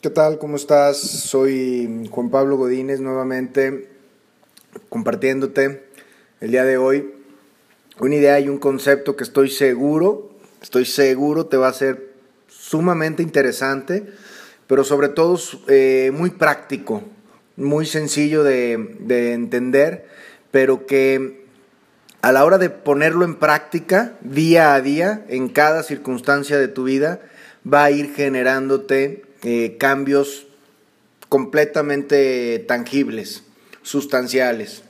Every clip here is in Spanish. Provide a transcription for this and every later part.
¿Qué tal? ¿Cómo estás? Soy Juan Pablo Godínez nuevamente compartiéndote el día de hoy una idea y un concepto que estoy seguro, estoy seguro te va a ser sumamente interesante, pero sobre todo eh, muy práctico, muy sencillo de, de entender, pero que a la hora de ponerlo en práctica día a día, en cada circunstancia de tu vida, va a ir generándote eh, cambios completamente tangibles, sustanciales.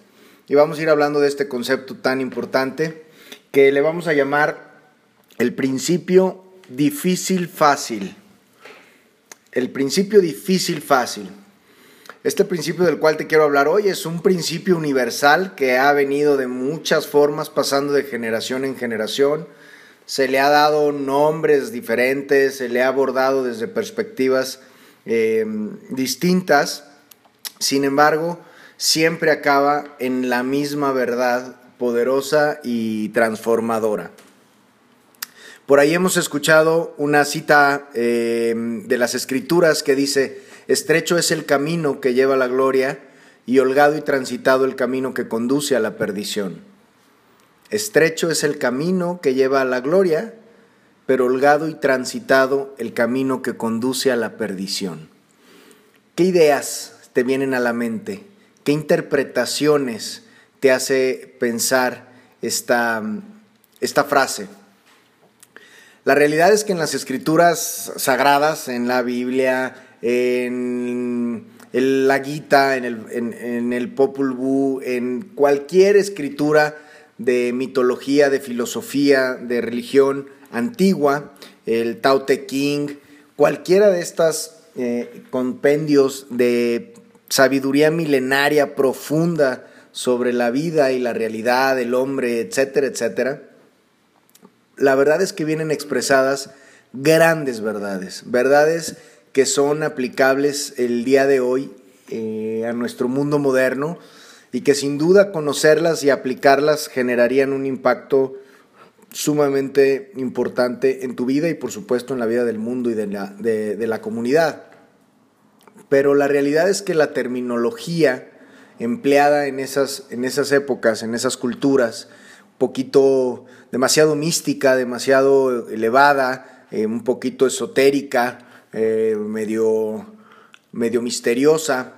Y vamos a ir hablando de este concepto tan importante que le vamos a llamar el principio difícil fácil. El principio difícil fácil. Este principio del cual te quiero hablar hoy es un principio universal que ha venido de muchas formas pasando de generación en generación se le ha dado nombres diferentes, se le ha abordado desde perspectivas eh, distintas, sin embargo, siempre acaba en la misma verdad poderosa y transformadora. Por ahí hemos escuchado una cita eh, de las escrituras que dice, estrecho es el camino que lleva a la gloria y holgado y transitado el camino que conduce a la perdición. Estrecho es el camino que lleva a la gloria, pero holgado y transitado el camino que conduce a la perdición. ¿Qué ideas te vienen a la mente? ¿Qué interpretaciones te hace pensar esta, esta frase? La realidad es que en las escrituras sagradas, en la Biblia, en la Gita, en el, en el Popul Vuh, en cualquier escritura, de mitología, de filosofía, de religión antigua, el Tao Te King, cualquiera de estas eh, compendios de sabiduría milenaria profunda sobre la vida y la realidad del hombre, etcétera, etcétera, la verdad es que vienen expresadas grandes verdades, verdades que son aplicables el día de hoy eh, a nuestro mundo moderno, y que sin duda conocerlas y aplicarlas generarían un impacto sumamente importante en tu vida y por supuesto en la vida del mundo y de la, de, la comunidad. Pero la realidad es que la terminología empleada en esas, en esas épocas, en esas culturas, poquito demasiado mística, demasiado elevada, eh, un poquito esotérica, eh, medio, medio misteriosa,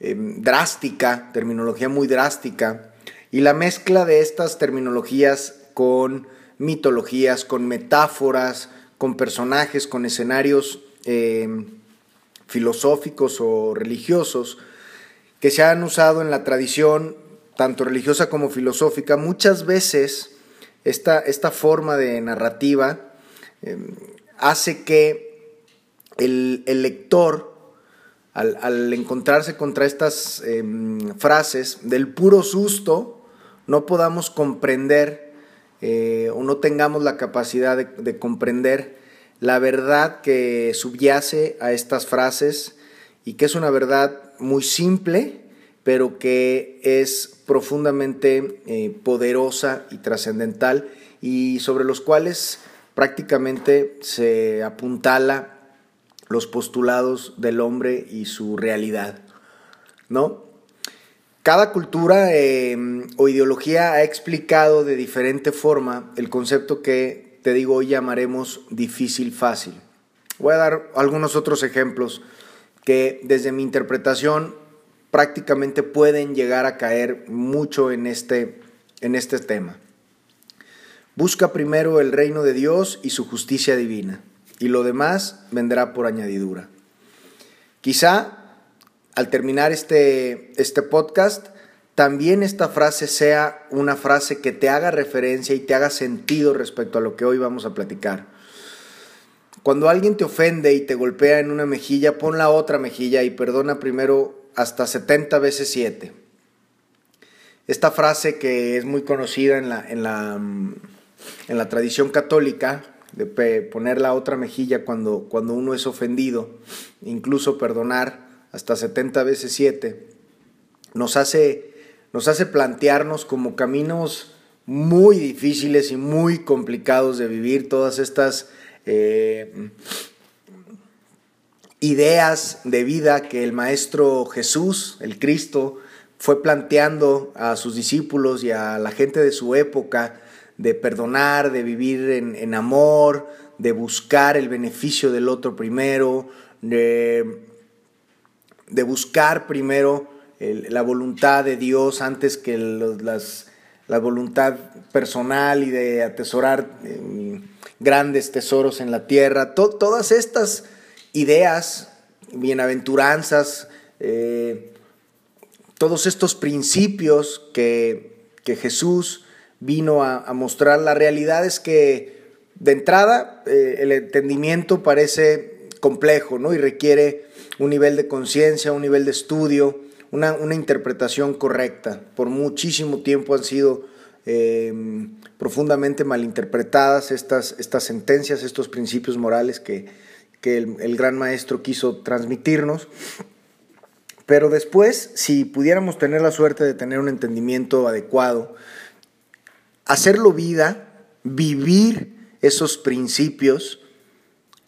Em, drástica, terminología muy drástica, y la mezcla de estas terminologías con mitologías, con metáforas, con personajes, con escenarios em, filosóficos o religiosos que se han usado en la tradición, tanto religiosa como filosófica, muchas veces esta, esta forma de narrativa em, hace que el, el lector al, encontrarse contra estas em, frases, del puro susto, no podamos comprender eh, o no tengamos la capacidad de, comprender la verdad que subyace a estas frases y que es una verdad muy simple, pero que es profundamente eh, poderosa y trascendental y sobre los cuales prácticamente se apuntala los postulados del hombre y su realidad, ¿no? Cada cultura em, o ideología ha explicado de diferente forma el concepto que te digo hoy llamaremos difícil fácil. Voy a dar algunos otros ejemplos que desde mi interpretación prácticamente pueden llegar a caer mucho en este, en este tema. Busca primero el reino de Dios y su justicia divina y lo demás vendrá por añadidura. Quizá al terminar este, este podcast, también esta frase sea una frase que te haga referencia y te haga sentido respecto a lo que hoy vamos a platicar. Cuando alguien te ofende y te golpea en una mejilla, pon la otra mejilla y perdona primero hasta 70 veces 7. Esta frase que es muy conocida en la, en la, en la tradición católica de poner la otra mejilla cuando, cuando uno es ofendido, incluso perdonar hasta 70 veces 7, nos hace, nos hace plantearnos como caminos muy difíciles y muy complicados de vivir todas estas eh, ideas de vida que el Maestro Jesús, el Cristo, fue planteando a sus discípulos y a la gente de su época de perdonar, de vivir en, amor, de buscar el beneficio del otro primero, de, buscar primero la voluntad de Dios antes que las, la voluntad personal y de atesorar eh, grandes tesoros en la tierra. todas estas ideas, bienaventuranzas, eh, todos estos principios que, Jesús vino a, mostrar, la realidad es que de entrada eh, el entendimiento parece complejo ¿no? y requiere un nivel de conciencia, un nivel de estudio, una, interpretación correcta. Por muchísimo tiempo han sido em, profundamente malinterpretadas estas, estas sentencias, estos principios morales que, que el, gran maestro quiso transmitirnos. Pero después, si pudiéramos tener la suerte de tener un entendimiento adecuado, hacerlo vida, vivir esos principios,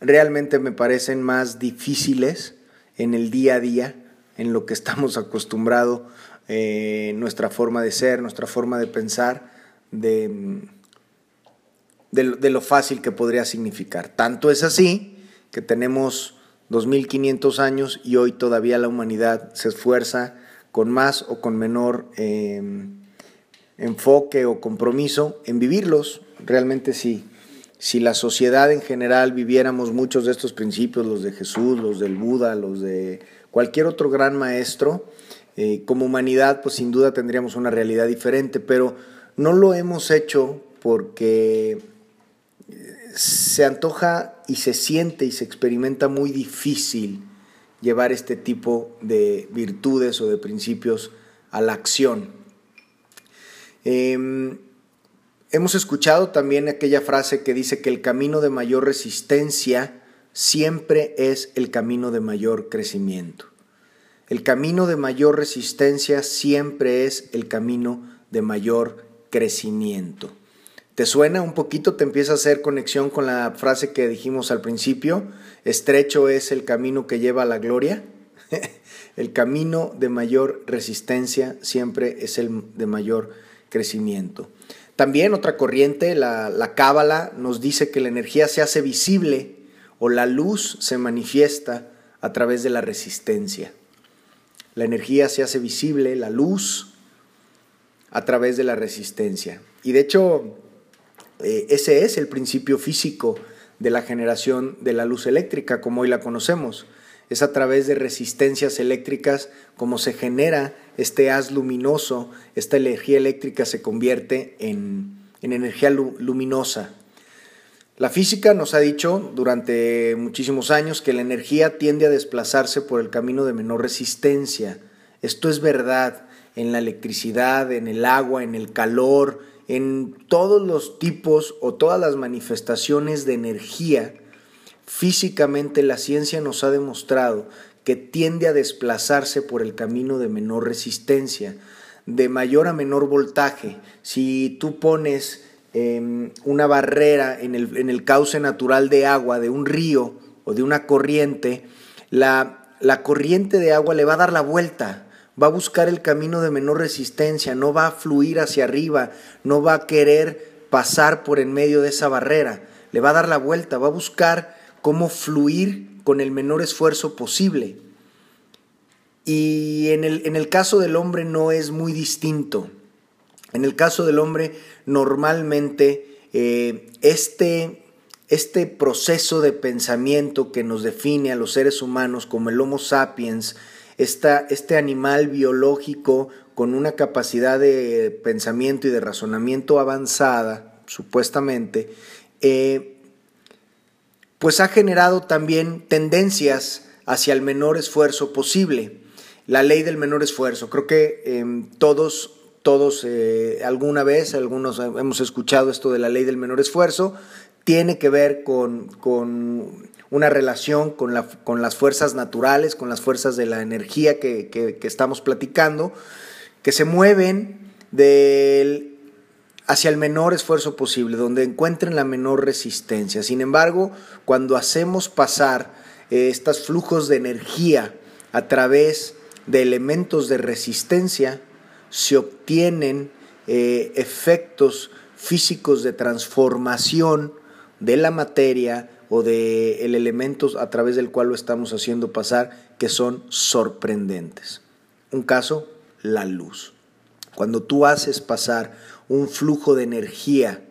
realmente me parecen más difíciles en el día a día, en lo que estamos acostumbrados, eh, nuestra forma de ser, nuestra forma de pensar, de, de lo fácil que podría significar. Tanto es así que tenemos 2500 años y hoy todavía la humanidad se esfuerza con más o con menor em, enfoque o compromiso en vivirlos. Realmente sí. Si la sociedad en general viviéramos muchos de estos principios, los de Jesús, los del Buda, los de cualquier otro gran maestro, eh, como humanidad, pues sin duda tendríamos una realidad diferente, pero no lo hemos hecho porque se antoja y se siente y se experimenta muy difícil llevar este tipo de virtudes o de principios a la acción. Em, hemos escuchado también aquella frase que dice que el camino de mayor resistencia siempre es el camino de mayor crecimiento. El camino de mayor resistencia siempre es el camino de mayor crecimiento. ¿Te suena un poquito? ¿Te empieza a hacer conexión con la frase que dijimos al principio? Estrecho es el camino que lleva a la gloria. el camino de mayor resistencia siempre es el de mayor crecimiento. También otra corriente, la, la cábala, nos dice que la energía se hace visible o la luz se manifiesta a través de la resistencia. La energía se hace visible, la luz, a través de la resistencia. Y de hecho, eh, ese es el principio físico de la generación de la luz eléctrica como hoy la conocemos. Es a través de resistencias eléctricas como se genera este haz luminoso, esta energía eléctrica se convierte en, energía luminosa. La física nos ha dicho durante muchísimos años que la energía tiende a desplazarse por el camino de menor resistencia. Esto es verdad en la electricidad, en el agua, en el calor, en todos los tipos o todas las manifestaciones de energía, físicamente la ciencia nos ha demostrado que tiende a desplazarse por el camino de menor resistencia, de mayor a menor voltaje. Si tú pones em, una barrera en el, cauce natural de agua de un río o de una corriente, la corriente de agua le va a dar la vuelta va a buscar el camino de menor resistencia, no va a fluir hacia arriba, no va a querer pasar por en medio de esa barrera, le va a dar la vuelta, va a buscar cómo fluir con el menor esfuerzo posible. Y en el, en el caso del hombre no es muy distinto. En el caso del hombre, normalmente eh, este, este proceso de pensamiento que nos define a los seres humanos como el Homo sapiens, este animal biológico con una capacidad de pensamiento y de razonamiento avanzada, supuestamente, eh, pues ha generado también tendencias hacia el menor esfuerzo posible. La ley del menor esfuerzo. Creo que em, todos, todos eh, alguna vez, algunos hemos escuchado esto de la ley del menor esfuerzo. Tiene que ver con, con una relación con, la, con las fuerzas naturales, con las fuerzas de la energía que, estamos platicando, que se mueven del, hacia el menor esfuerzo posible, donde encuentren la menor resistencia. Sin embargo, cuando hacemos pasar eh, estos flujos de energía a través de elementos de resistencia, se obtienen eh, efectos físicos de transformación de la materia o de el elemento a través del cual lo estamos haciendo pasar que son sorprendentes. Un caso, la luz. Cuando tú haces pasar un flujo de energía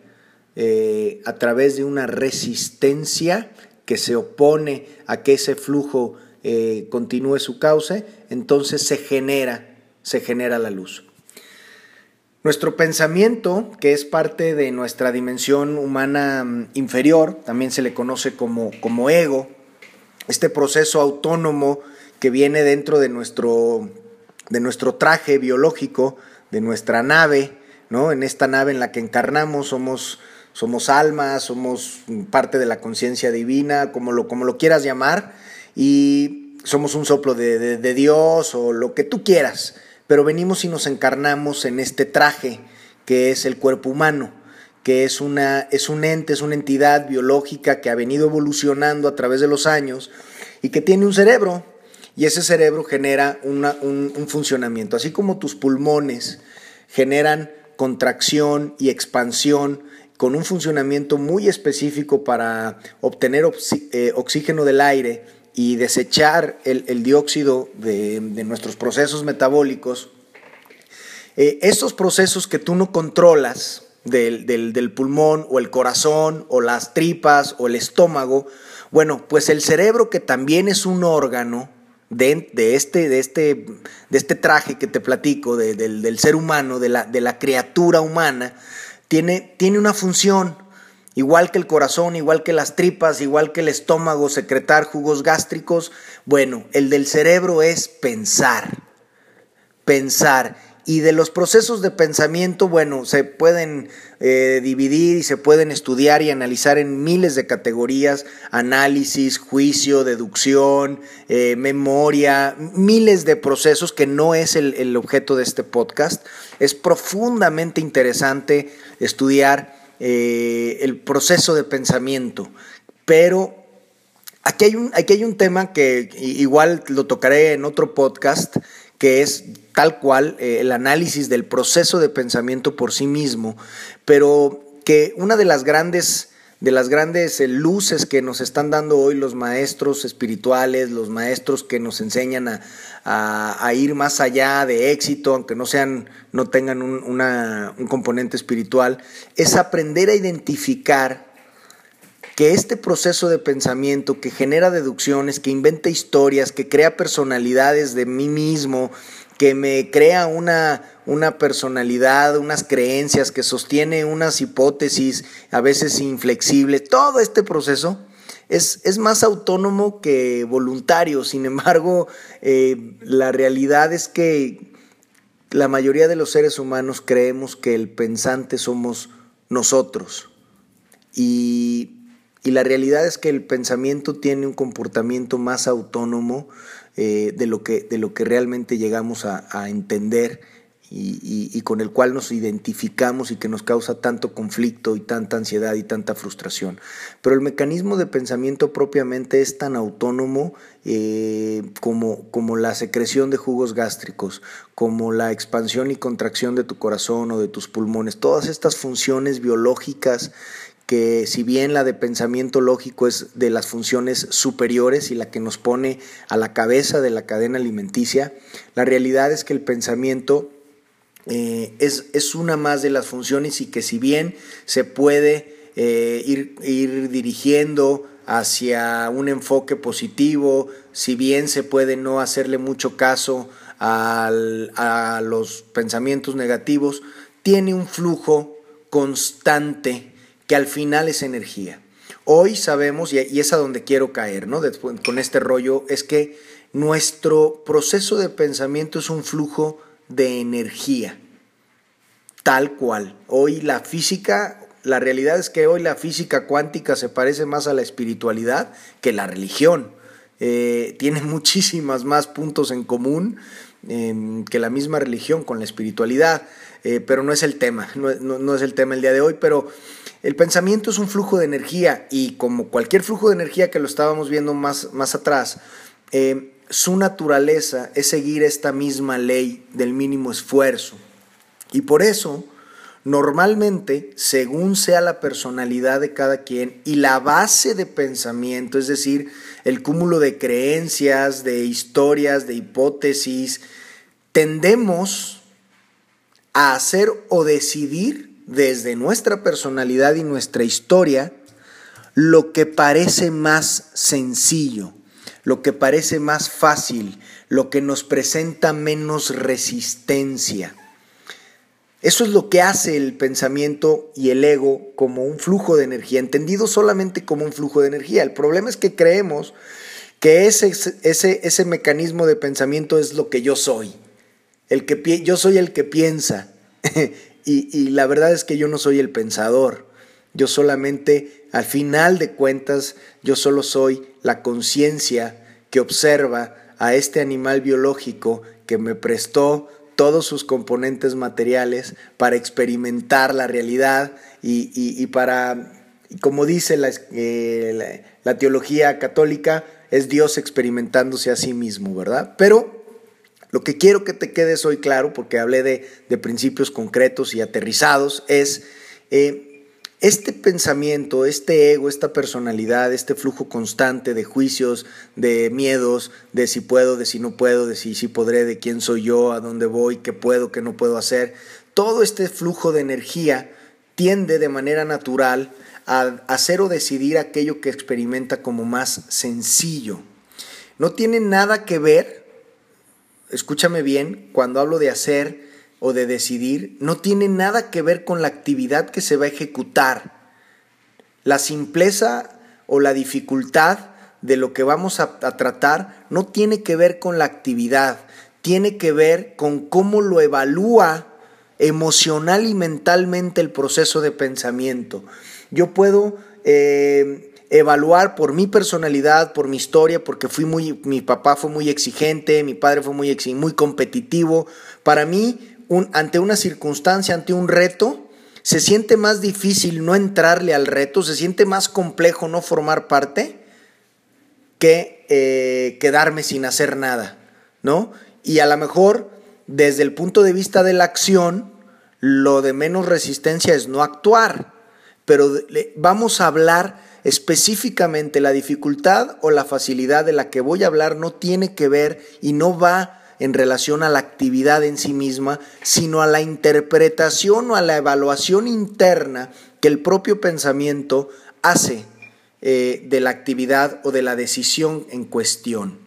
eh, a través de una resistencia que se opone a que ese flujo eh, continúe su cauce, entonces se genera, se genera la luz. Nuestro pensamiento, que es parte de nuestra dimensión humana mm, inferior, también se le conoce como, como ego, este proceso autónomo que viene dentro de nuestro, de nuestro traje biológico, de nuestra nave, ¿no? En esta nave en la que encarnamos somos, somos almas, somos parte de la conciencia divina, como lo, como lo quieras llamar, y somos un soplo de, de Dios o lo que tú quieras, pero venimos y nos encarnamos en este traje que es el cuerpo humano que es, una, es un ente, es una entidad biológica que ha venido evolucionando a través de los años y que tiene un cerebro, y ese cerebro genera un, un, funcionamiento. Así como tus pulmones generan contracción y expansión con un funcionamiento muy específico para obtener eh, oxígeno del aire y desechar el, dióxido de, nuestros procesos metabólicos, eh, estos procesos que tú no controlas del, del, pulmón o el corazón o las tripas o el estómago, bueno, pues el cerebro que también es un órgano, de, este, de, este, de este traje que te platico, del, ser humano, de la, de la criatura humana, tiene, tiene una función, igual que el corazón, igual que las tripas, igual que el estómago, secretar jugos gástricos. Bueno, el del cerebro es pensar, pensar. Y de los procesos de pensamiento, bueno, se pueden eh, dividir y se pueden estudiar y analizar en miles de categorías, análisis, juicio, deducción, eh, memoria, miles de procesos que no es el, objeto de este podcast. Es profundamente interesante estudiar eh, el proceso de pensamiento, pero aquí hay, un, aquí hay un tema que igual lo tocaré en otro podcast, que es tal cual eh, el análisis del proceso de pensamiento por sí mismo, pero que una de las grandes de las grandes eh, luces que nos están dando hoy los maestros espirituales, los maestros que nos enseñan a, ir más allá de éxito, aunque no sean, no tengan un, un componente espiritual, es aprender a identificar que este proceso de pensamiento que genera deducciones, que inventa historias, que crea personalidades de mí mismo, que me crea una, una personalidad, unas creencias, que sostiene unas hipótesis a veces inflexibles, todo este proceso es, es más autónomo que voluntario. Sin embargo, eh, la realidad es que la mayoría de los seres humanos creemos que el pensante somos nosotros. Y, la realidad es que el pensamiento tiene un comportamiento más autónomo eh, de, lo que, de lo que realmente llegamos a, entender y, con el cual nos identificamos y que nos causa tanto conflicto y tanta ansiedad y tanta frustración. Pero el mecanismo de pensamiento propiamente es tan autónomo eh, como, como la secreción de jugos gástricos, como la expansión y contracción de tu corazón o de tus pulmones. Todas estas funciones biológicas que si bien la de pensamiento lógico es de las funciones superiores y la que nos pone a la cabeza de la cadena alimenticia, la realidad es que el pensamiento eh, es, una más de las funciones y que si bien se puede eh, ir, ir dirigiendo hacia un enfoque positivo, si bien se puede no hacerle mucho caso a los pensamientos negativos, tiene un flujo constante que al final es energía. Hoy sabemos, y es a donde quiero caer, ¿no? con este rollo, es que nuestro proceso de pensamiento es un flujo de energía, tal cual. Hoy la física, la realidad es que hoy la física cuántica se parece más a la espiritualidad que la religión. Eh, tiene muchísimas más puntos en común em, que la misma religión con la espiritualidad, eh, pero no es el tema, no, no, es el tema el día de hoy, pero el pensamiento es un flujo de energía y como cualquier flujo de energía que lo estábamos viendo más, más atrás, eh, su naturaleza es seguir esta misma ley del mínimo esfuerzo. Y por eso, normalmente, según sea la personalidad de cada quien y la base de pensamiento, es decir, el cúmulo de creencias, de historias, de hipótesis, tendemos a hacer o decidir desde nuestra personalidad y nuestra historia lo que parece más sencillo, lo que parece más fácil, lo que nos presenta menos resistencia. Eso es lo que hace el pensamiento y el ego como un flujo de energía, entendido solamente como un flujo de energía. El problema es que creemos que ese, ese, ese mecanismo de pensamiento es lo que yo soy. El que, yo soy el que piensa. y, y la verdad es que yo no soy el pensador. Yo solamente, al final de cuentas, yo solo soy la conciencia que observa a este animal biológico que me prestó todos sus componentes materiales para experimentar la realidad y, para, como dice eh, la, teología católica, es Dios experimentándose a sí mismo, ¿verdad? Pero lo que quiero que te quedes hoy claro, porque hablé de, principios concretos y aterrizados, es eh, este pensamiento, este ego, esta personalidad, este flujo constante de juicios, de miedos, de si puedo, de si no puedo, de si sí podré, de quién soy yo, a dónde voy, qué puedo, qué no puedo hacer, todo este flujo de energía tiende de manera natural a hacer o decidir aquello que experimenta como más sencillo. No tiene nada que ver, escúchame bien, cuando hablo de hacer, o de decidir no tiene nada que ver con la actividad que se va a ejecutar. La simpleza o la dificultad de lo que vamos a, tratar no tiene que ver con la actividad, tiene que ver con cómo lo evalúa emocional y mentalmente el proceso de pensamiento. Yo puedo eh, evaluar por mi personalidad, por mi historia, porque fui muy, mi papá fue muy exigente, mi padre fue muy, muy competitivo. Para mí, ante una circunstancia, ante un reto, se siente más difícil no entrarle al reto, se siente más complejo no formar parte que eh, quedarme sin hacer nada, ¿no? Y a lo mejor, desde el punto de vista de la acción, lo de menos resistencia es no actuar, pero vamos a hablar específicamente la dificultad o la facilidad de la que voy a hablar no tiene que ver y no va en relación a la actividad en sí misma, sino a la interpretación o a la evaluación interna que el propio pensamiento hace eh, de la actividad o de la decisión en cuestión.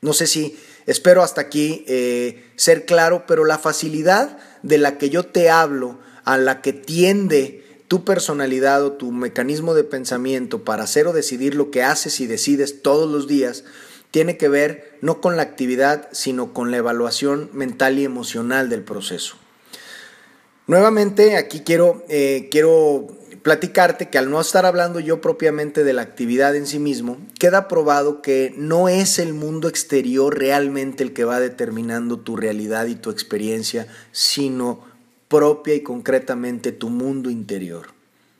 No sé si espero hasta aquí eh, ser claro, pero la facilidad de la que yo te hablo, a la que tiende tu personalidad o tu mecanismo de pensamiento para hacer o decidir lo que haces y decides todos los días, tiene que ver no con la actividad, sino con la evaluación mental y emocional del proceso. Nuevamente, aquí quiero, eh, quiero platicarte que al no estar hablando yo propiamente de la actividad en sí mismo, queda probado que no es el mundo exterior realmente el que va determinando tu realidad y tu experiencia, sino propia y concretamente tu mundo interior.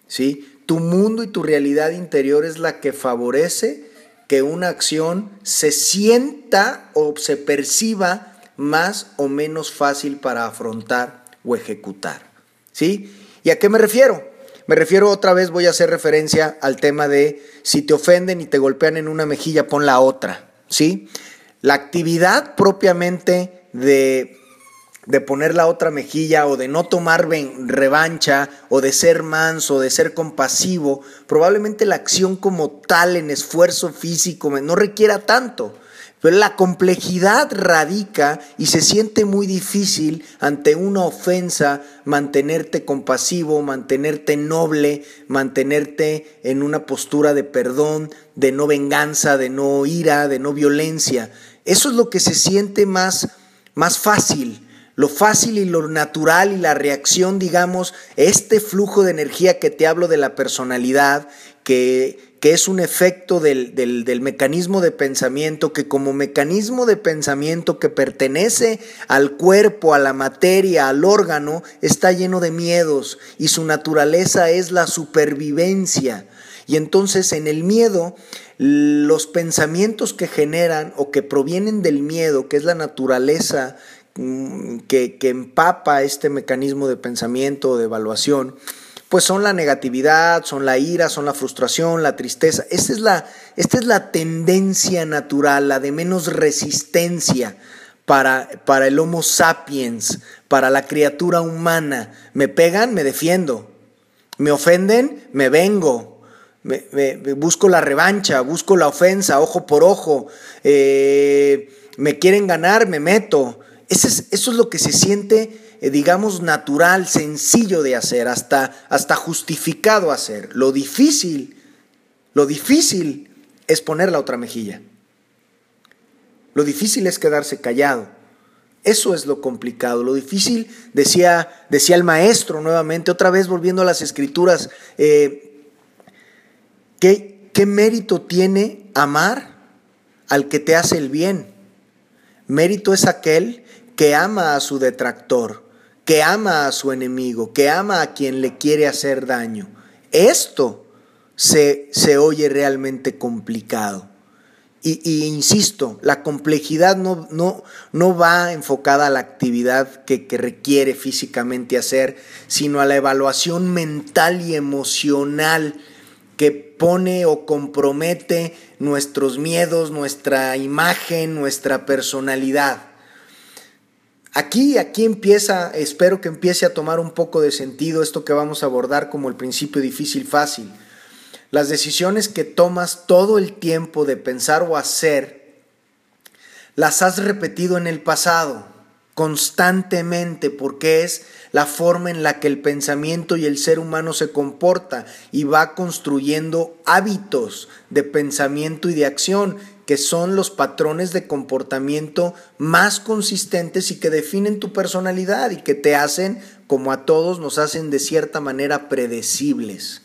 ¿Sí? Tu mundo y tu realidad interior es la que favorece que una acción se sienta o se perciba más o menos fácil para afrontar o ejecutar. ¿Sí? ¿Y a qué me refiero? Me refiero otra vez, voy a hacer referencia al tema de si te ofenden y te golpean en una mejilla, pon la otra. ¿Sí? La actividad propiamente de de poner la otra mejilla o de no tomar revancha o de ser manso, de ser compasivo, probablemente la acción como tal en esfuerzo físico no requiera tanto. Pero la complejidad radica y se siente muy difícil ante una ofensa mantenerte compasivo, mantenerte noble, mantenerte en una postura de perdón, de no venganza, de no ira, de no violencia. Eso es lo que se siente más, más fácil lo fácil y lo natural y la reacción, digamos, este flujo de energía que te hablo de la personalidad, que, que es un efecto del, del, mecanismo de pensamiento, que como mecanismo de pensamiento que pertenece al cuerpo, a la materia, al órgano, está lleno de miedos y su naturaleza es la supervivencia. Y entonces en el miedo, los pensamientos que generan o que provienen del miedo, que es la naturaleza que, que empapa este mecanismo de pensamiento o de evaluación, pues son la negatividad, son la ira, son la frustración, la tristeza. Esta es la, esta es la tendencia natural, la de menos resistencia para, para el Homo sapiens, para la criatura humana. Me pegan, me defiendo. Me ofenden, me vengo. Me, busco la revancha, busco la ofensa, ojo por ojo. Eh, me quieren ganar, me meto. Eso es, lo que se siente eh, digamos, natural, sencillo de hacer, hasta, hasta justificado hacer. Lo difícil, lo difícil es poner la otra mejilla. Lo difícil es quedarse callado. Eso es lo complicado. Lo difícil, decía, decía el maestro nuevamente, otra vez volviendo a las escrituras, eh, ¿qué, ¿qué mérito tiene amar al que te hace el bien? Mérito es aquel que ama a su detractor, que ama a su enemigo, que ama a quien le quiere hacer daño. Esto se, se oye realmente complicado. Y, insisto, la complejidad no, no, no, va enfocada a la actividad que, que requiere físicamente hacer, sino a la evaluación mental y emocional que pone o compromete nuestros miedos, nuestra imagen, nuestra personalidad. Aquí, aquí empieza, espero que empiece a tomar un poco de sentido esto que vamos a abordar como el principio difícil fácil. Las decisiones que tomas todo el tiempo de pensar o hacer, las has repetido en el pasado constantemente porque es la forma en la que el pensamiento y el ser humano se comporta y va construyendo hábitos de pensamiento y de acción que son los patrones de comportamiento más consistentes y que definen tu personalidad y que te hacen, como a todos, nos hacen de cierta manera predecibles.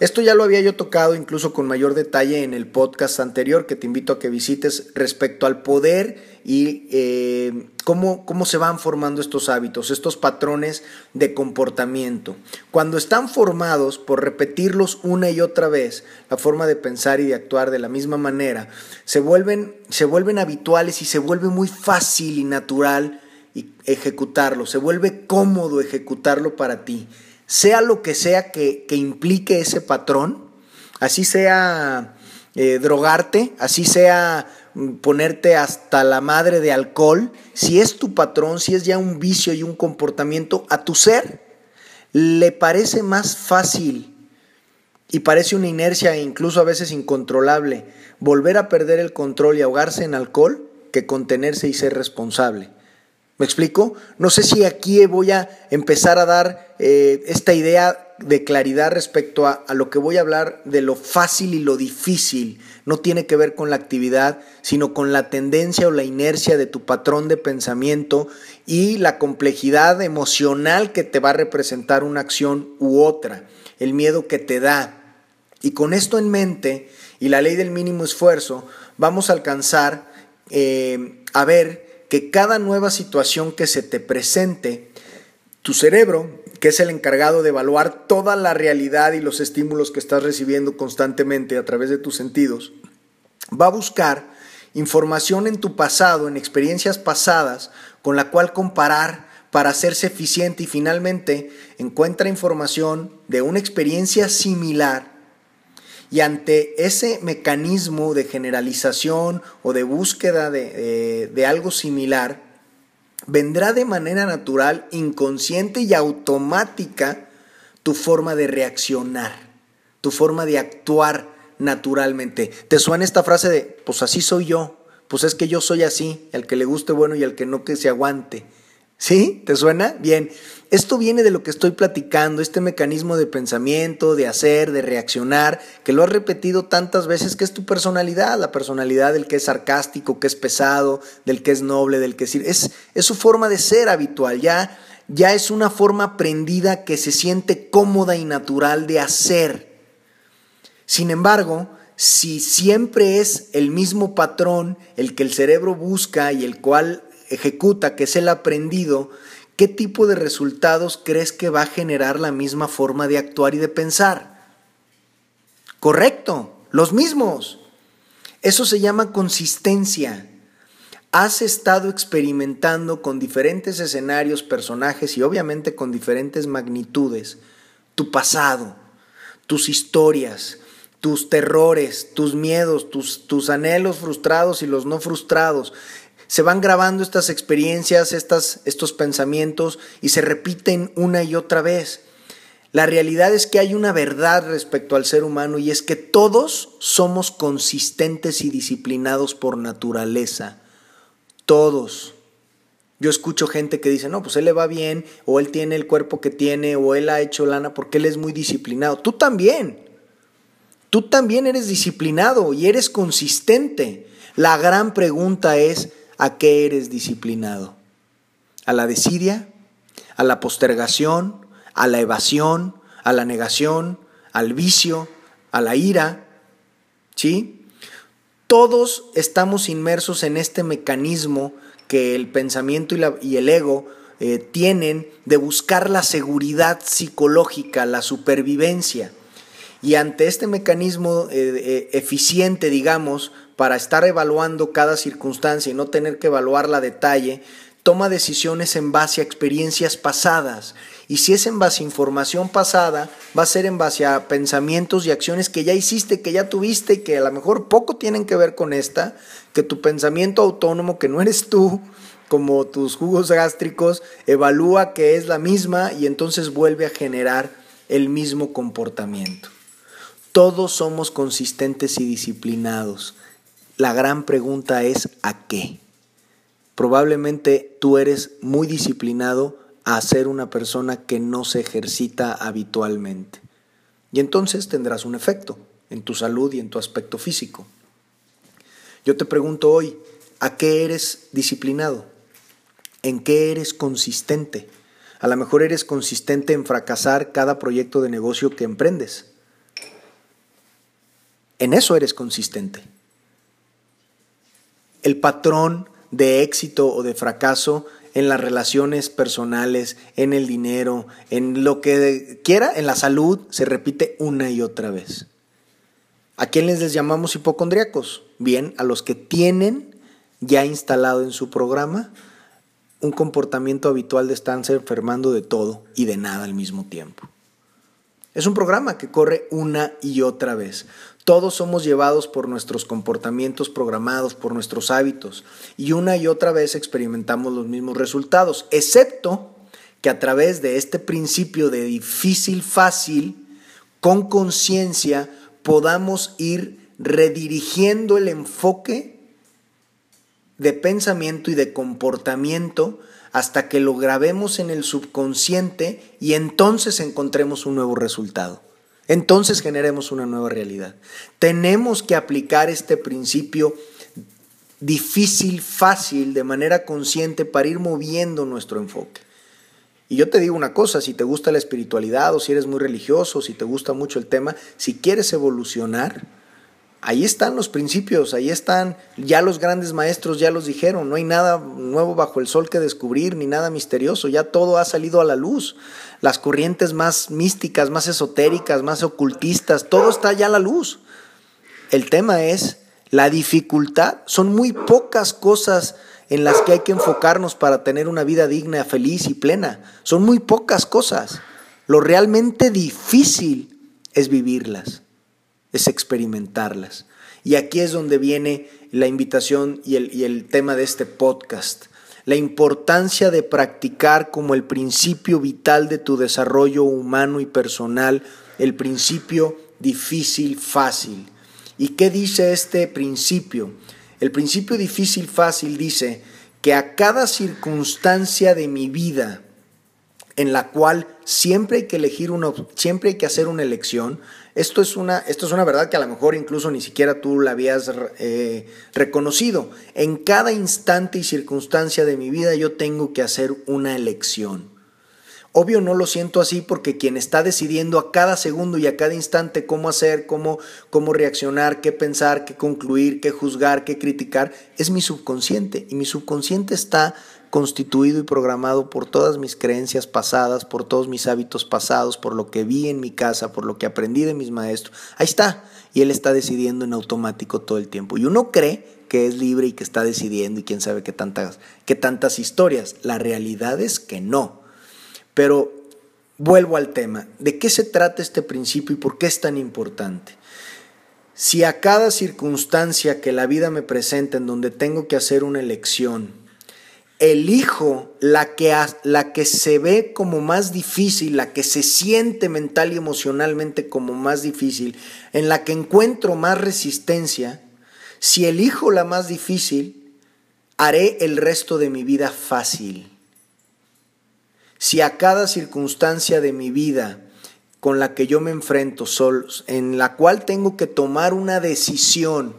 Esto ya lo había yo tocado incluso con mayor detalle en el podcast anterior que te invito a que visites respecto al poder y eh, cómo, cómo se van formando estos hábitos, estos patrones de comportamiento. Cuando están formados por repetirlos una y otra vez, la forma de pensar y de actuar de la misma manera, se vuelven, se vuelven habituales y se vuelve muy fácil y natural ejecutarlo, se vuelve cómodo ejecutarlo para ti sea lo que sea que, implique ese patrón, así sea eh, drogarte, así sea mm, ponerte hasta la madre de alcohol, si es tu patrón, si es ya un vicio y un comportamiento, a tu ser le parece más fácil y parece una inercia e incluso a veces incontrolable volver a perder el control y ahogarse en alcohol que contenerse y ser responsable. ¿Me explico? No sé si aquí voy a empezar a dar eh, esta idea de claridad respecto a, lo que voy a hablar de lo fácil y lo difícil. No tiene que ver con la actividad, sino con la tendencia o la inercia de tu patrón de pensamiento y la complejidad emocional que te va a representar una acción u otra, el miedo que te da. Y con esto en mente y la ley del mínimo esfuerzo, vamos a alcanzar eh, a ver que cada nueva situación que se te presente, tu cerebro, que es el encargado de evaluar toda la realidad y los estímulos que estás recibiendo constantemente a través de tus sentidos, va a buscar información en tu pasado, en experiencias pasadas, con la cual comparar para hacerse eficiente y finalmente encuentra información de una experiencia similar y ante ese mecanismo de generalización o de búsqueda de, algo similar, vendrá de manera natural, inconsciente y automática tu forma de reaccionar, tu forma de actuar naturalmente. ¿Te suena esta frase de, pues así soy yo? Pues es que yo soy así, el que le guste bueno y el que no que se aguante. ¿Sí? ¿Te suena? Bien. Esto viene de lo que estoy platicando, este mecanismo de pensamiento, de hacer, de reaccionar, que lo has repetido tantas veces, que es tu personalidad, la personalidad del que es sarcástico, que es pesado, del que es noble, del que es... Es, es su forma de ser habitual, ya, ya es una forma aprendida que se siente cómoda y natural de hacer. Sin embargo, si siempre es el mismo patrón el que el cerebro busca y el cual ejecuta, que es el aprendido, ¿qué tipo de resultados crees que va a generar la misma forma de actuar y de pensar? Correcto, los mismos. Eso se llama consistencia. Has estado experimentando con diferentes escenarios, personajes y obviamente con diferentes magnitudes tu pasado, tus historias, tus terrores, tus miedos, tus, tus anhelos frustrados y los no frustrados. Se van grabando estas experiencias, estas, estos pensamientos y se repiten una y otra vez. La realidad es que hay una verdad respecto al ser humano y es que todos somos consistentes y disciplinados por naturaleza. Todos. Yo escucho gente que dice, no, pues él le va bien, o él tiene el cuerpo que tiene, o él ha hecho lana porque él es muy disciplinado. Tú también. Tú también eres disciplinado y eres consistente. La gran pregunta es, ¿a qué eres disciplinado? ¿A la desidia? ¿A la postergación? ¿A la evasión? ¿A la negación? ¿Al vicio? ¿A la ira? ¿Sí? Todos estamos inmersos en este mecanismo que el pensamiento y, el ego eh, tienen de buscar la seguridad psicológica, la supervivencia. Y ante este mecanismo eh, eh, eficiente, digamos, para estar evaluando cada circunstancia y no tener que evaluarla a detalle, toma decisiones en base a experiencias pasadas. Y si es en base a información pasada, va a ser en base a pensamientos y acciones que ya hiciste, que ya tuviste y que a lo mejor poco tienen que ver con esta, que tu pensamiento autónomo, que no eres tú, como tus jugos gástricos, evalúa que es la misma y entonces vuelve a generar el mismo comportamiento. Todos somos consistentes y disciplinados. La gran pregunta es ¿a qué? Probablemente tú eres muy disciplinado a ser una persona que no se ejercita habitualmente. Y entonces tendrás un efecto en tu salud y en tu aspecto físico. Yo te pregunto hoy, ¿a qué eres disciplinado? ¿En qué eres consistente? A lo mejor eres consistente en fracasar cada proyecto de negocio que emprendes. En eso eres consistente. El patrón de éxito o de fracaso en las relaciones personales, en el dinero, en lo que quiera, en la salud, se repite una y otra vez. ¿A quiénes les llamamos hipocondriacos? Bien, a los que tienen ya instalado en su programa un comportamiento habitual de estarse enfermando de todo y de nada al mismo tiempo. Es un programa que corre una y otra vez. Todos somos llevados por nuestros comportamientos programados, por nuestros hábitos, y una y otra vez experimentamos los mismos resultados, excepto que a través de este principio de difícil fácil, con conciencia, podamos ir redirigiendo el enfoque de pensamiento y de comportamiento hasta que lo grabemos en el subconsciente y entonces encontremos un nuevo resultado. Entonces generemos una nueva realidad. Tenemos que aplicar este principio difícil, fácil, de manera consciente para ir moviendo nuestro enfoque. Y yo te digo una cosa, si te gusta la espiritualidad o si eres muy religioso, si te gusta mucho el tema, si quieres evolucionar, ahí están los principios, ahí están, ya los grandes maestros ya los dijeron, no hay nada nuevo bajo el sol que descubrir, ni nada misterioso, ya todo ha salido a la luz. Las corrientes más místicas, más esotéricas, más ocultistas, todo está ya a la luz. El tema es la dificultad, son muy pocas cosas en las que hay que enfocarnos para tener una vida digna, feliz y plena. Son muy pocas cosas. Lo realmente difícil es vivirlas es experimentarlas. Y aquí es donde viene la invitación y el, y el tema de este podcast. La importancia de practicar como el principio vital de tu desarrollo humano y personal, el principio difícil fácil. ¿Y qué dice este principio? El principio difícil fácil dice que a cada circunstancia de mi vida en la cual siempre hay que elegir una, siempre hay que hacer una elección, esto es una, esto es una verdad que a lo mejor incluso ni siquiera tú la habías eh, reconocido. En cada instante y circunstancia de mi vida yo tengo que hacer una elección. Obvio no lo siento así porque quien está decidiendo a cada segundo y a cada instante cómo hacer, cómo, cómo reaccionar, qué pensar, qué concluir, qué juzgar, qué criticar, es mi subconsciente. Y mi subconsciente está constituido y programado por todas mis creencias pasadas, por todos mis hábitos pasados, por lo que vi en mi casa, por lo que aprendí de mis maestros. Ahí está. Y él está decidiendo en automático todo el tiempo. Y uno cree que es libre y que está decidiendo y quién sabe qué tantas, qué tantas historias. La realidad es que no. Pero vuelvo al tema. ¿De qué se trata este principio y por qué es tan importante? Si a cada circunstancia que la vida me presenta en donde tengo que hacer una elección, elijo la que, la que se ve como más difícil, la que se siente mental y emocionalmente como más difícil, en la que encuentro más resistencia, si elijo la más difícil, haré el resto de mi vida fácil. Si a cada circunstancia de mi vida con la que yo me enfrento, en la cual tengo que tomar una decisión,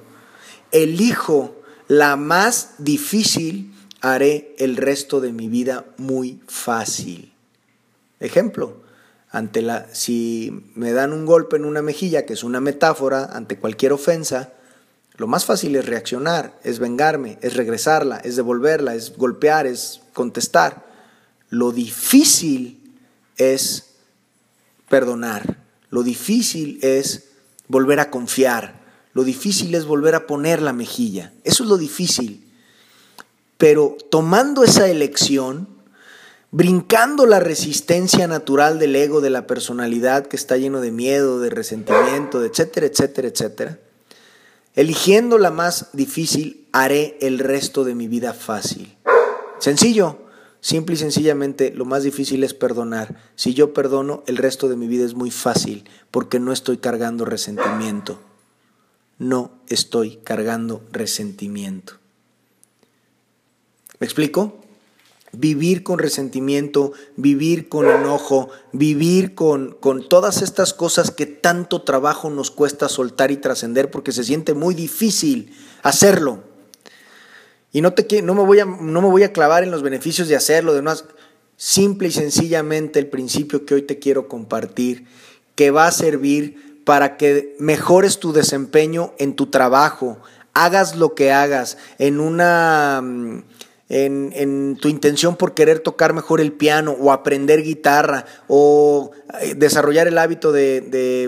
elijo la más difícil, haré el resto de mi vida muy fácil. Ejemplo, ante la, si me dan un golpe en una mejilla, que es una metáfora, ante cualquier ofensa, lo más fácil es reaccionar, es vengarme, es regresarla, es devolverla, es golpear, es contestar. Lo difícil es perdonar, lo difícil es volver a confiar, lo difícil es volver a poner la mejilla. Eso es lo difícil. Pero tomando esa elección, brincando la resistencia natural del ego, de la personalidad que está lleno de miedo, de resentimiento, etcétera, etcétera, etcétera, eligiendo la más difícil, haré el resto de mi vida fácil. Sencillo, Simple y sencillamente lo más difícil es perdonar. Si yo perdono, el resto de mi vida es muy fácil porque no estoy cargando resentimiento. No estoy cargando resentimiento. ¿Me explico? Vivir con resentimiento, vivir con enojo, vivir con, con todas estas cosas que tanto trabajo nos cuesta soltar y trascender porque se siente muy difícil hacerlo. Y no, te, no, me voy a, no me voy a clavar en los beneficios de hacerlo, de más. Simple y sencillamente el principio que hoy te quiero compartir, que va a servir para que mejores tu desempeño en tu trabajo, hagas lo que hagas, en una... En, tu intención por querer tocar mejor el piano o aprender guitarra o eh, desarrollar el hábito de, de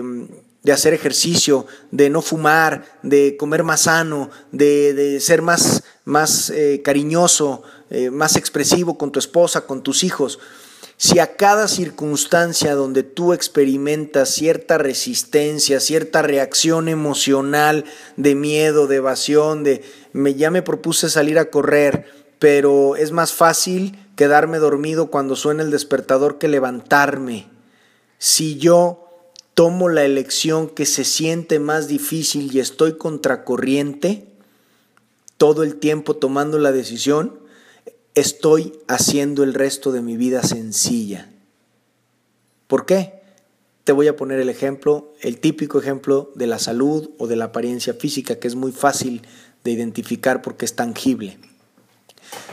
de hacer ejercicio, de no fumar, de comer más sano, de, ser más, más eh, cariñoso, eh, más expresivo con tu esposa, con tus hijos. Si a cada circunstancia donde tú experimentas cierta resistencia, cierta reacción emocional de miedo, de evasión, de me, ya me propuse salir a correr, pero es más fácil quedarme dormido cuando suena el despertador que levantarme. Si yo tomo la elección que se siente más difícil y estoy contracorriente, todo el tiempo tomando la decisión, estoy haciendo el resto de mi vida sencilla. ¿Por qué? Te voy a poner el ejemplo, el típico ejemplo de la salud o de la apariencia física, que es muy fácil de identificar porque es tangible.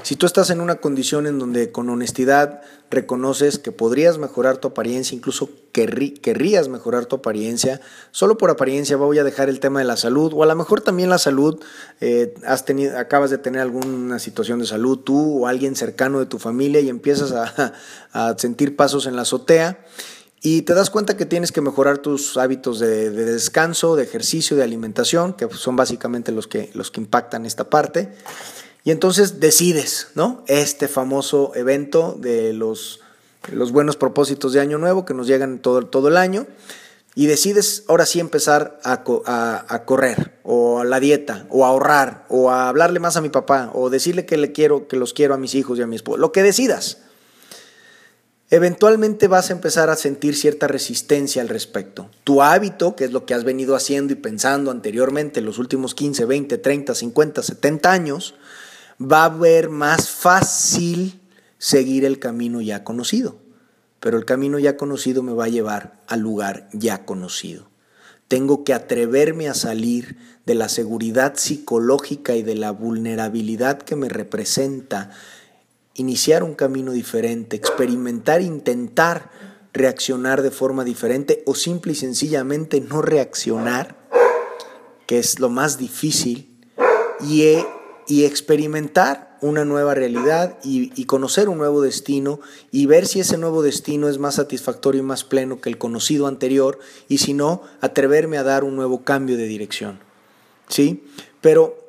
Si tú estás en una condición en donde con honestidad reconoces que podrías mejorar tu apariencia, incluso querrías mejorar tu apariencia, solo por apariencia voy a dejar el tema de la salud, o a lo mejor también la salud, eh, has tenido, acabas de tener alguna situación de salud tú o alguien cercano de tu familia y empiezas a, sentir pasos en la azotea y te das cuenta que tienes que mejorar tus hábitos de, de, descanso, de ejercicio, de alimentación, que son básicamente los que, los que impactan esta parte. Y entonces decides, ¿no? Este famoso evento de los, los buenos propósitos de Año Nuevo que nos llegan todo, todo el año. Y decides ahora sí empezar a, a, correr, o a la dieta, o a ahorrar, o a hablarle más a mi papá, o decirle que le quiero, que los quiero a mis hijos y a mi esposo, lo que decidas. Eventualmente vas a empezar a sentir cierta resistencia al respecto. Tu hábito, que es lo que has venido haciendo y pensando anteriormente en los últimos 15, 20, 30, 50, 70 años, va a ver más fácil seguir el camino ya conocido. Pero el camino ya conocido me va a llevar al lugar ya conocido. Tengo que atreverme a salir de la seguridad psicológica y de la vulnerabilidad que me representa iniciar un camino diferente, experimentar, intentar reaccionar de forma diferente o simple y sencillamente no reaccionar, que es lo más difícil, y, y experimentar una nueva realidad y, conocer un nuevo destino y ver si ese nuevo destino es más satisfactorio y más pleno que el conocido anterior y si no, atreverme a dar un nuevo cambio de dirección. ¿Sí? Pero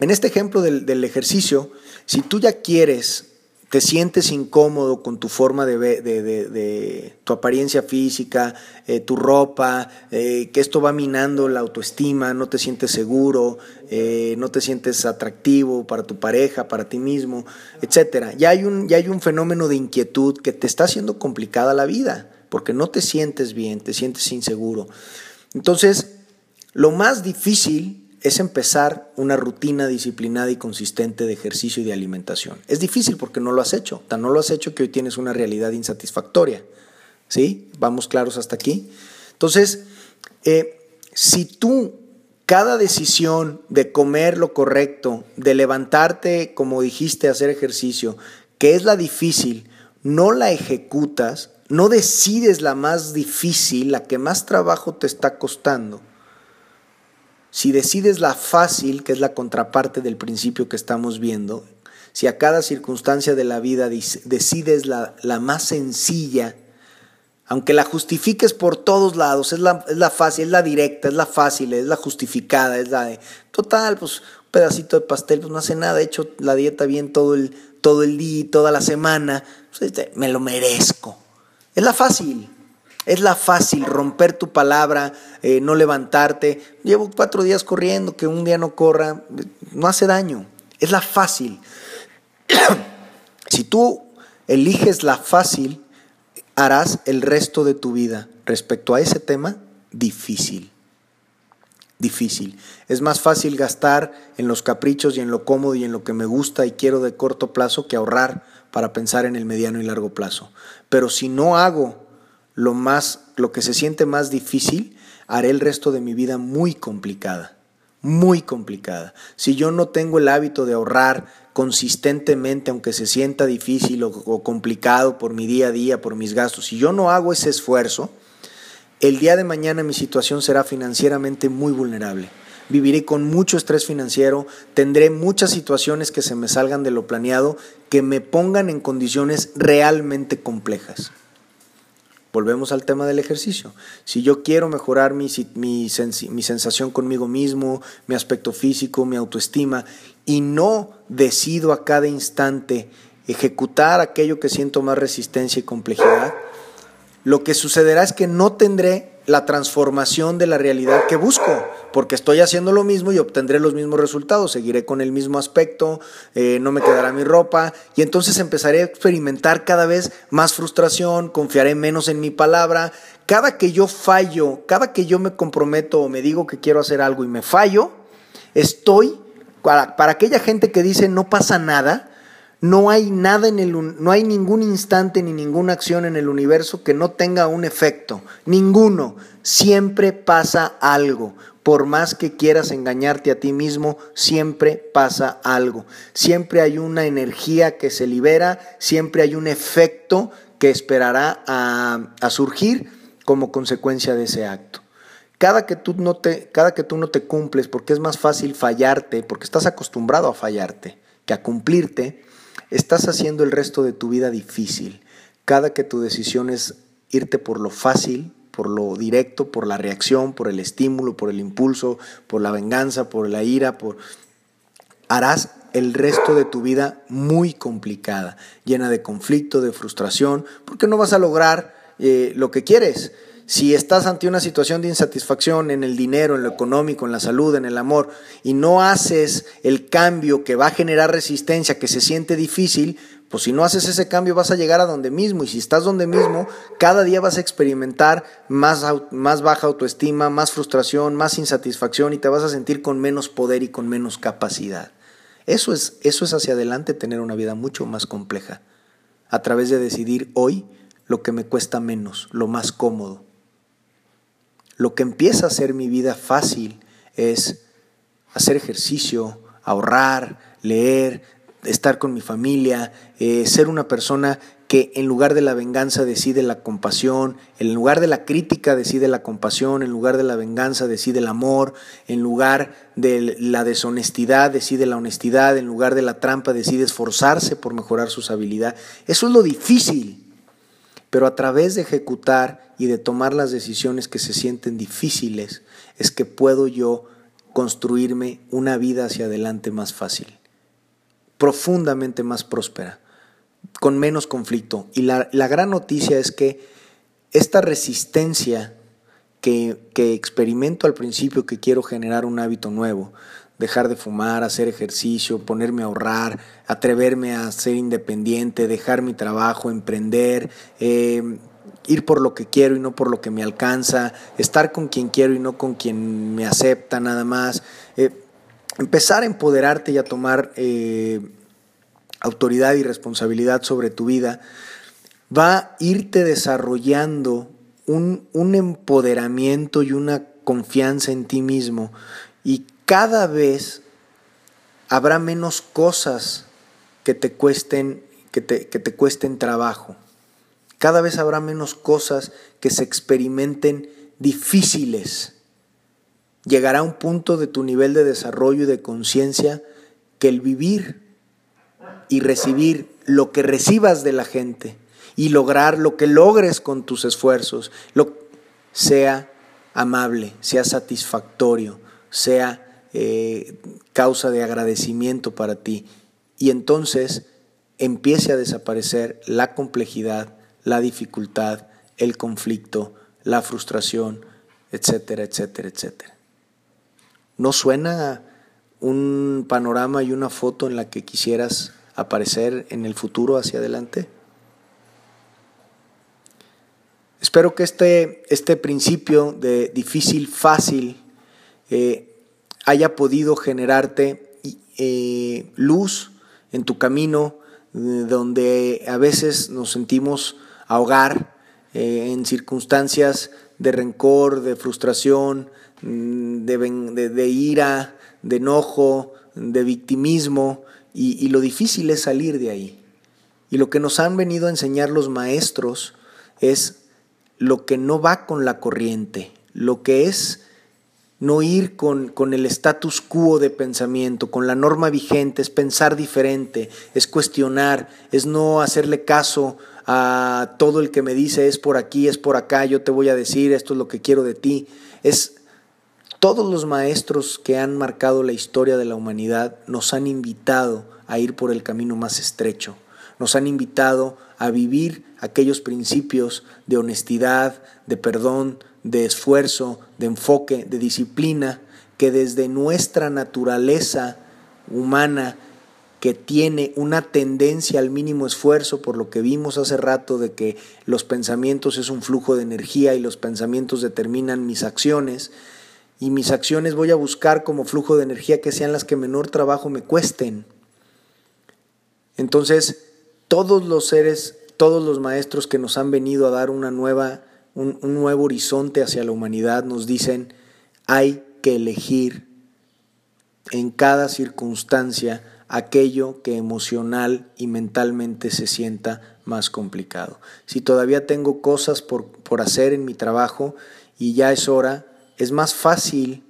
en este ejemplo del, del ejercicio, si tú ya quieres te sientes incómodo con tu forma de, ver, de, tu apariencia física, eh, tu ropa, eh, que esto va minando la autoestima, no te sientes seguro, eh, no te sientes atractivo para tu pareja, para ti mismo, etc. Ya hay, un, ya hay un fenómeno de inquietud que te está haciendo complicada la vida, porque no te sientes bien, te sientes inseguro. Entonces, lo más difícil es empezar una rutina disciplinada y consistente de ejercicio y de alimentación. Es difícil porque no lo has hecho, tan no lo has hecho que hoy tienes una realidad insatisfactoria. ¿Sí? Vamos claros hasta aquí. Entonces, eh, si tú cada decisión de comer lo correcto, de levantarte, como dijiste, hacer ejercicio, que es la difícil, no la ejecutas, no decides la más difícil, la que más trabajo te está costando, si decides la fácil, que es la contraparte del principio que estamos viendo, si a cada circunstancia de la vida decides la, más sencilla, aunque la justifiques por todos lados, es la, es la, fácil, es la directa, es la fácil, es la justificada, es la de, total, pues un pedacito de pastel, pues no hace nada, he hecho la dieta bien todo el, todo el día, toda la semana, pues, este, me lo merezco. Es la fácil. Es la fácil romper tu palabra, eh, no levantarte. Llevo cuatro días corriendo, que un día no corra, no hace daño. Es la fácil. si tú eliges la fácil, harás el resto de tu vida respecto a ese tema difícil. Difícil. Es más fácil gastar en los caprichos y en lo cómodo y en lo que me gusta y quiero de corto plazo que ahorrar para pensar en el mediano y largo plazo. Pero si no hago lo más lo que se siente más difícil, haré el resto de mi vida muy complicada, muy complicada. Si yo no tengo el hábito de ahorrar consistentemente, aunque se sienta difícil o, o complicado por mi día a día, por mis gastos, si yo no hago ese esfuerzo, el día de mañana mi situación será financieramente muy vulnerable. Viviré con mucho estrés financiero, tendré muchas situaciones que se me salgan de lo planeado, que me pongan en condiciones realmente complejas. Volvemos al tema del ejercicio. Si yo quiero mejorar mi, mi, mi, sensación conmigo mismo, mi aspecto físico, mi autoestima, y no decido a cada instante ejecutar aquello que siento más resistencia y complejidad, lo que sucederá es que no tendré la transformación de la realidad que busco, porque estoy haciendo lo mismo y obtendré los mismos resultados, seguiré con el mismo aspecto, eh, no me quedará mi ropa y entonces empezaré a experimentar cada vez más frustración, confiaré menos en mi palabra. Cada que yo fallo, cada que yo me comprometo o me digo que quiero hacer algo y me fallo, estoy, para, para aquella gente que dice no pasa nada, no hay nada en el no hay ningún instante ni ninguna acción en el universo que no tenga un efecto, ninguno. Siempre pasa algo. Por más que quieras engañarte a ti mismo, siempre pasa algo. Siempre hay una energía que se libera, siempre hay un efecto que esperará a, a surgir como consecuencia de ese acto. Cada que, tú no te, cada que tú no te cumples, porque es más fácil fallarte, porque estás acostumbrado a fallarte que a cumplirte, Estás haciendo el resto de tu vida difícil. Cada que tu decisión es irte por lo fácil, por lo directo, por la reacción, por el estímulo, por el impulso, por la venganza, por la ira, por harás el resto de tu vida muy complicada, llena de conflicto, de frustración, porque no vas a lograr eh, lo que quieres. Si estás ante una situación de insatisfacción en el dinero, en lo económico, en la salud, en el amor, y no haces el cambio que va a generar resistencia, que se siente difícil, pues si no haces ese cambio vas a llegar a donde mismo. Y si estás donde mismo, cada día vas a experimentar más, baja autoestima, más frustración, más insatisfacción y te vas a sentir con menos poder y con menos capacidad. Eso es, eso es hacia adelante tener una vida mucho más compleja, a través de decidir hoy lo que me cuesta menos, lo más cómodo. Lo que empieza a hacer mi vida fácil es hacer ejercicio, ahorrar, leer, estar con mi familia, eh, ser una persona que en lugar de la venganza decide la compasión, en lugar de la crítica decide la compasión, en lugar de la venganza decide el amor, en lugar de la deshonestidad decide la honestidad, en lugar de la trampa decide esforzarse por mejorar sus habilidades. Eso es lo difícil, pero a través de ejecutar y de tomar las decisiones que se sienten difíciles es que puedo yo construirme una vida hacia adelante más fácil, profundamente más próspera con menos conflicto. Y la, gran noticia es que esta resistencia que, que, experimento al principio, que quiero generar un hábito nuevo, dejar de fumar, hacer ejercicio, ponerme a ahorrar, atreverme a ser independiente, dejar mi trabajo, emprender, eh, ir por lo que quiero y no por lo que me alcanza, estar con quien quiero y no con quien me acepta nada más, eh, empezar a empoderarte y a tomar... Eh, autoridad y responsabilidad sobre tu vida, va a irte desarrollando un, un empoderamiento y una confianza en ti mismo. Y cada vez habrá menos cosas que te cuesten, que te, que te cuesten trabajo. Cada vez habrá menos cosas que se experimenten difíciles. Llegará un punto de tu nivel de desarrollo y de conciencia que el vivir y recibir lo que recibas de la gente y lograr lo que logres con tus esfuerzos, lo, sea amable, sea satisfactorio, sea eh, causa de agradecimiento para ti. Y entonces empiece a desaparecer la complejidad, la dificultad, el conflicto, la frustración, etcétera, etcétera, etcétera. ¿No suena un panorama y una foto en la que quisieras aparecer en el futuro hacia adelante? Espero que este, este principio de difícil, fácil, eh, haya podido generarte eh, luz en tu camino, donde a veces nos sentimos ahogar eh, en circunstancias de rencor, de frustración, mm, de, de ira, de enojo, de victimismo, y, lo difícil es salir de ahí. Y lo que nos han venido a enseñar los maestros es lo que no va con la corriente, lo que es no ir con, con, el status quo de pensamiento, con la norma vigente, es pensar diferente, es cuestionar, es no hacerle caso a todo el que me dice es por aquí, es por acá, yo te voy a decir esto es lo que quiero de ti, es todos los maestros que han marcado la historia de la humanidad nos han invitado a ir por el camino más estrecho, nos han invitado a vivir aquellos principios de honestidad, de perdón, de esfuerzo, de enfoque, de disciplina, que desde nuestra naturaleza humana que tiene una tendencia al mínimo esfuerzo, por lo que vimos hace rato de que los pensamientos es un flujo de energía y los pensamientos determinan mis acciones, y mis acciones voy a buscar como flujo de energía que sean las que menor trabajo me cuesten. Entonces, todos los seres, todos los maestros que nos han venido a dar una nueva, un, nuevo horizonte hacia la humanidad nos dicen, hay que elegir en cada circunstancia aquello que emocional y mentalmente se sienta más complicado. Si todavía tengo cosas por, por hacer en mi trabajo y ya es hora, es más fácil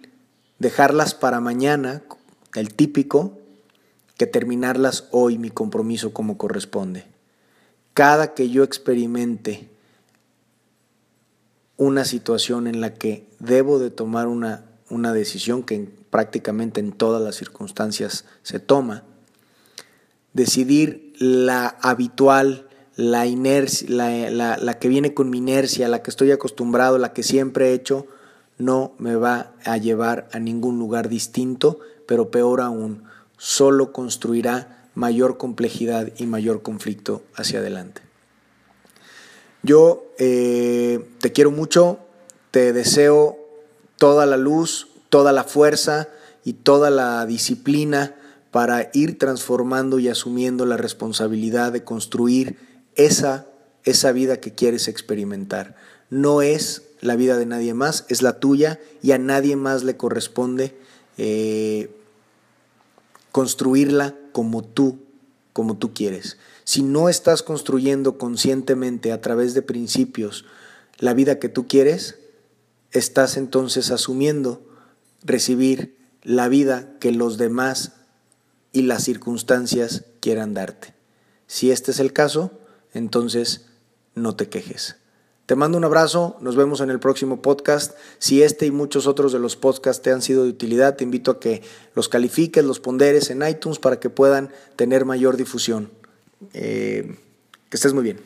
dejarlas para mañana, el típico, que terminarlas hoy mi compromiso como corresponde. Cada que yo experimente una situación en la que debo de tomar una, una decisión que prácticamente en todas las circunstancias se toma, decidir la habitual, la inercia, la, la que viene con mi inercia, la que estoy acostumbrado, la que siempre he hecho, no me va a llevar a ningún lugar distinto, pero peor aún, solo construirá mayor complejidad y mayor conflicto hacia adelante. Yo eh, te quiero mucho, te deseo toda la luz, toda la fuerza y toda la disciplina para ir transformando y asumiendo la responsabilidad de construir esa, esa vida que quieres experimentar. No es la vida de nadie más, es la tuya y a nadie más le corresponde eh, construirla como tú como tú quieres. Si no estás construyendo conscientemente a través de principios la vida que tú quieres, estás entonces asumiendo recibir la vida que los demás y las circunstancias quieran darte. Si este es el caso, entonces no te quejes. Te mando un abrazo, nos vemos en el próximo podcast. Si este y muchos otros de los podcasts te han sido de utilidad, te invito a que los califiques, los ponderes en iTunes para que puedan tener mayor difusión. Eh, que estés muy bien.